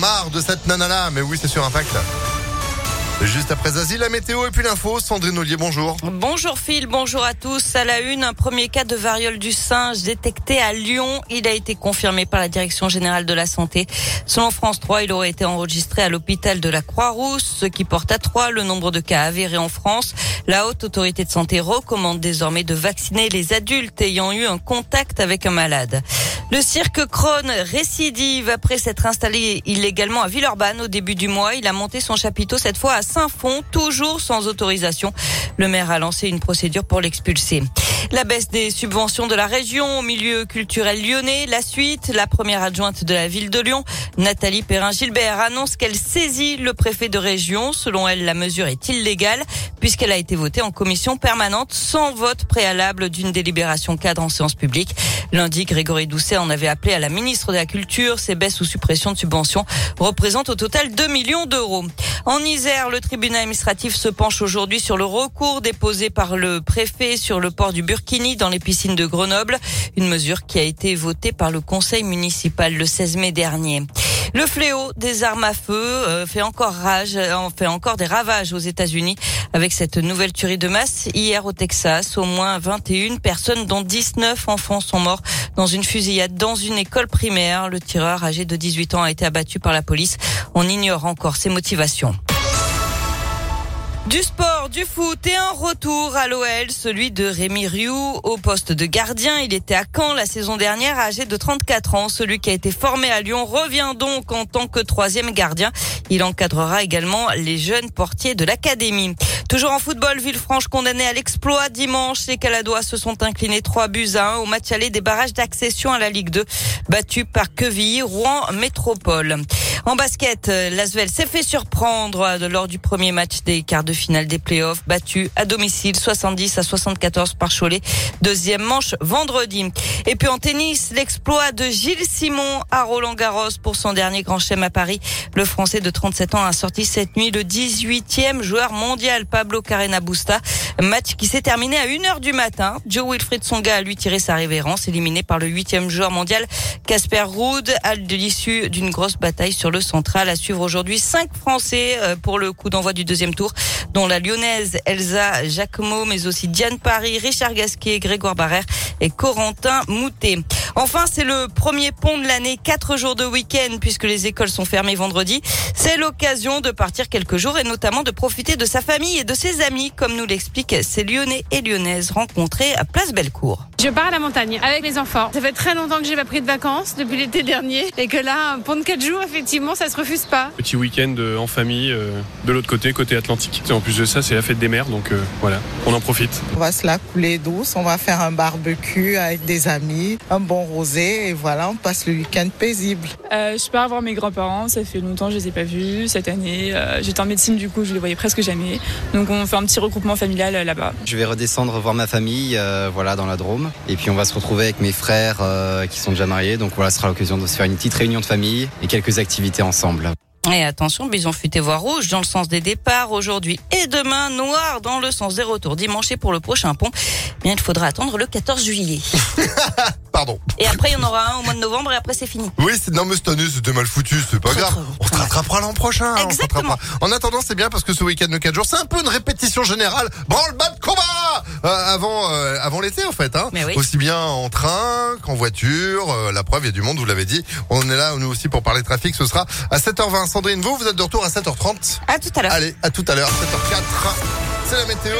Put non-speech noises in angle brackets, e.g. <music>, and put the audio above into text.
Marre de cette nana-là, mais oui, c'est sur Impact. Juste après Zazie, la météo et puis l'info. Sandrine Ollier, bonjour. Bonjour Phil, bonjour à tous. À la une, un premier cas de variole du singe détecté à Lyon. Il a été confirmé par la Direction générale de la santé. Selon France 3, il aurait été enregistré à l'hôpital de la Croix-Rousse, ce qui porte à 3 le nombre de cas avérés en France. La haute autorité de santé recommande désormais de vacciner les adultes ayant eu un contact avec un malade. Le cirque Krone récidive après s'être installé illégalement à Villeurbanne au début du mois. Il a monté son chapiteau cette fois à Saint-Fond, toujours sans autorisation. Le maire a lancé une procédure pour l'expulser. La baisse des subventions de la région au milieu culturel lyonnais. La suite, la première adjointe de la ville de Lyon, Nathalie Perrin-Gilbert, annonce qu'elle saisit le préfet de région. Selon elle, la mesure est illégale puisqu'elle a été votée en commission permanente sans vote préalable d'une délibération cadre en séance publique. Lundi, Grégory Doucet en avait appelé à la ministre de la Culture. Ces baisses ou suppressions de subventions représentent au total 2 millions d'euros. En Isère, le tribunal administratif se penche aujourd'hui sur le recours déposé par le préfet sur le port du Burkini dans les piscines de Grenoble. Une mesure qui a été votée par le conseil municipal le 16 mai dernier. Le fléau des armes à feu euh, fait encore rage, euh, fait encore des ravages aux États-Unis avec cette nouvelle tuerie de masse hier au Texas. Au moins 21 personnes, dont 19 enfants, sont morts dans une fusillade dans une école primaire. Le tireur âgé de 18 ans a été abattu par la police. On ignore encore ses motivations. Du sport, du foot et un retour à l'OL, celui de Rémi Rioux au poste de gardien. Il était à Caen la saison dernière, âgé de 34 ans. Celui qui a été formé à Lyon revient donc en tant que troisième gardien. Il encadrera également les jeunes portiers de l'académie. Toujours en football, Villefranche condamné à l'exploit dimanche. Les Caladois se sont inclinés 3 buts à 1 au match aller des barrages d'accession à la Ligue 2, battu par Quevilly, Rouen Métropole. En basket, Lasvel s'est fait surprendre lors du premier match des quarts de finale des playoffs, battu à domicile 70 à 74 par Cholet. Deuxième manche vendredi. Et puis en tennis, l'exploit de Gilles Simon à Roland Garros pour son dernier grand chelem à Paris. Le Français de 37 ans a sorti cette nuit le 18e joueur mondial Pablo Carrena Busta. Match qui s'est terminé à 1h du matin. Joe Wilfried Songa a lui tiré sa révérence, éliminé par le huitième joueur mondial Casper Ruud à l'issue d'une grosse bataille sur le central. À suivre aujourd'hui cinq Français euh, pour le coup d'envoi du deuxième tour, dont la lyonnaise Elsa Jacquemot, mais aussi Diane Paris, Richard Gasquet, Grégoire Barrère et Corentin Moutet. Enfin, c'est le premier pont de l'année, quatre jours de week-end puisque les écoles sont fermées vendredi. C'est l'occasion de partir quelques jours et notamment de profiter de sa famille et de ses amis, comme nous l'expliquent ces Lyonnais et Lyonnaises rencontrés à Place Bellecour. Je pars à la montagne avec les enfants. Ça fait très longtemps que j'ai pas pris de vacances depuis l'été dernier et que là, un pont de 4 jours, effectivement, ça se refuse pas. Petit week-end euh, en famille euh, de l'autre côté, côté Atlantique. Et en plus de ça, c'est la fête des mers, donc euh, voilà, on en profite. On va se la couler douce, on va faire un barbecue avec des amis, un bon rosé et voilà, on passe le week-end paisible. Euh, je pars voir mes grands-parents, ça fait longtemps que je les ai pas vus cette année. Euh, J'étais en médecine du coup, je les voyais presque jamais. Donc on fait un petit regroupement familial euh, là-bas. Je vais redescendre voir ma famille, euh, voilà, dans la Drôme. Et puis on va se retrouver avec mes frères euh, qui sont déjà mariés. Donc voilà, ce sera l'occasion de se faire une petite réunion de famille et quelques activités ensemble. Et attention, bison futé voie rouge dans le sens des départs aujourd'hui et demain, noir dans le sens des retours dimanche et pour le prochain pont. Bien, il faudra attendre le 14 juillet. <laughs> Pardon. Et après, il y en aura un au mois de novembre et après, c'est fini. Oui, c'est, non, mais cette année, c'était mal foutu, c'est pas grave. On se rattrapera l'an prochain. hein, Exactement. En attendant, c'est bien parce que ce week-end de 4 jours, c'est un peu une répétition générale. Branle-bas de combat! Euh, avant, euh, avant l'été, en fait, hein. Mais oui. Aussi bien en train qu'en voiture. Euh, la preuve, il y a du monde, vous l'avez dit. On est là, nous aussi, pour parler trafic. Ce sera à 7h20. Sandrine, vous, vous êtes de retour à 7h30. À tout à l'heure. Allez, à tout à l'heure, 7h04. C'est la météo.